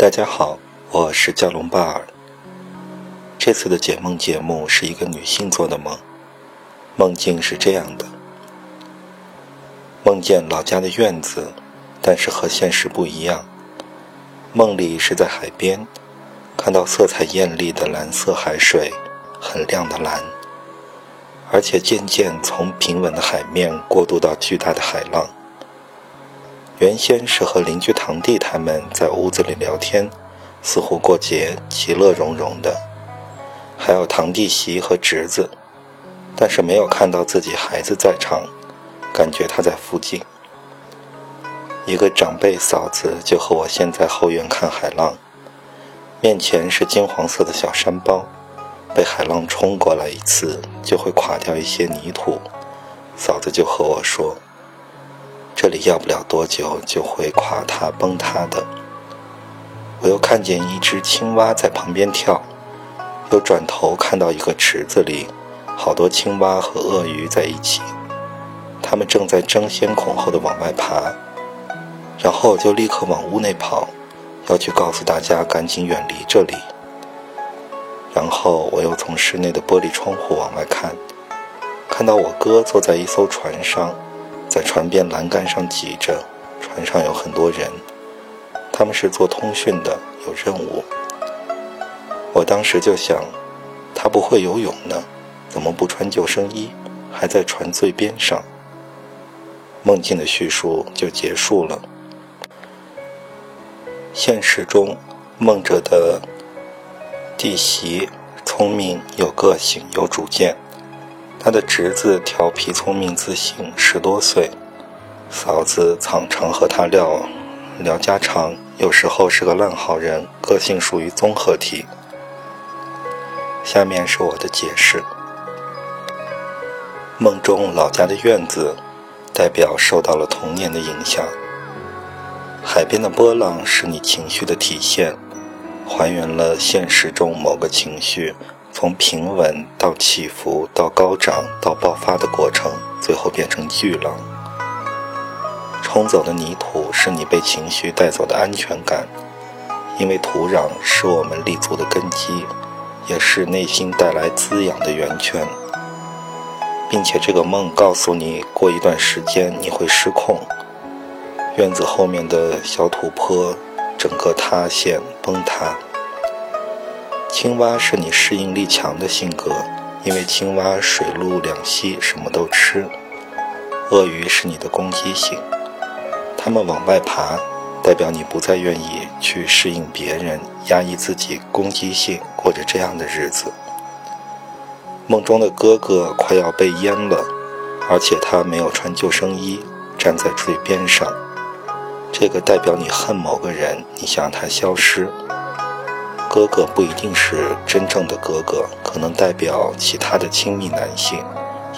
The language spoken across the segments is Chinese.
大家好，我是蛟龙巴尔。这次的解梦节目是一个女性做的梦，梦境是这样的：梦见老家的院子，但是和现实不一样。梦里是在海边，看到色彩艳丽的蓝色海水，很亮的蓝，而且渐渐从平稳的海面过渡到巨大的海浪。原先是和邻居堂弟他们在屋子里聊天，似乎过节其乐融融的，还有堂弟媳和侄子，但是没有看到自己孩子在场，感觉他在附近。一个长辈嫂子就和我先在后院看海浪，面前是金黄色的小山包，被海浪冲过来一次就会垮掉一些泥土，嫂子就和我说。这里要不了多久就会垮塌崩塌的。我又看见一只青蛙在旁边跳，又转头看到一个池子里好多青蛙和鳄鱼在一起，它们正在争先恐后的往外爬。然后就立刻往屋内跑，要去告诉大家赶紧远离这里。然后我又从室内的玻璃窗户往外看，看到我哥坐在一艘船上。在船边栏杆上挤着，船上有很多人，他们是做通讯的，有任务。我当时就想，他不会游泳呢，怎么不穿救生衣，还在船最边上？梦境的叙述就结束了。现实中，梦者的弟媳聪明、有个性、有主见。他的侄子调皮聪明自信，十多岁；嫂子常常和他聊聊家常，有时候是个烂好人，个性属于综合体。下面是我的解释：梦中老家的院子，代表受到了童年的影响；海边的波浪是你情绪的体现，还原了现实中某个情绪。从平稳到起伏，到高涨，到爆发的过程，最后变成巨浪。冲走的泥土是你被情绪带走的安全感，因为土壤是我们立足的根基，也是内心带来滋养的源泉。并且这个梦告诉你，过一段时间你会失控，院子后面的小土坡整个塌陷崩塌。青蛙是你适应力强的性格，因为青蛙水陆两栖，什么都吃。鳄鱼是你的攻击性，它们往外爬，代表你不再愿意去适应别人，压抑自己攻击性，过着这样的日子。梦中的哥哥快要被淹了，而且他没有穿救生衣，站在最边上，这个代表你恨某个人，你想他消失。哥哥不一定是真正的哥哥，可能代表其他的亲密男性，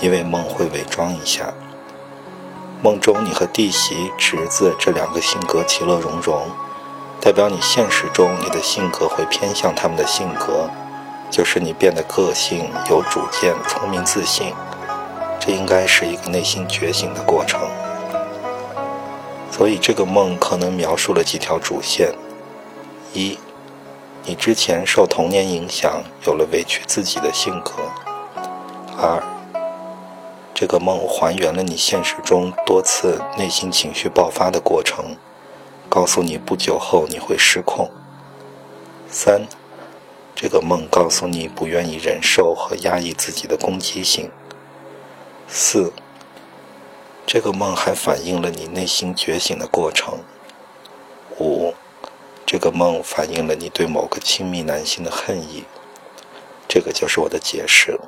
因为梦会伪装一下。梦中你和弟媳、侄子这两个性格其乐融融，代表你现实中你的性格会偏向他们的性格，就是你变得个性、有主见、聪明自信。这应该是一个内心觉醒的过程。所以这个梦可能描述了几条主线：一。你之前受童年影响，有了委屈自己的性格。二，这个梦还原了你现实中多次内心情绪爆发的过程，告诉你不久后你会失控。三，这个梦告诉你不愿意忍受和压抑自己的攻击性。四，这个梦还反映了你内心觉醒的过程。五。这个梦反映了你对某个亲密男性的恨意，这个就是我的解释。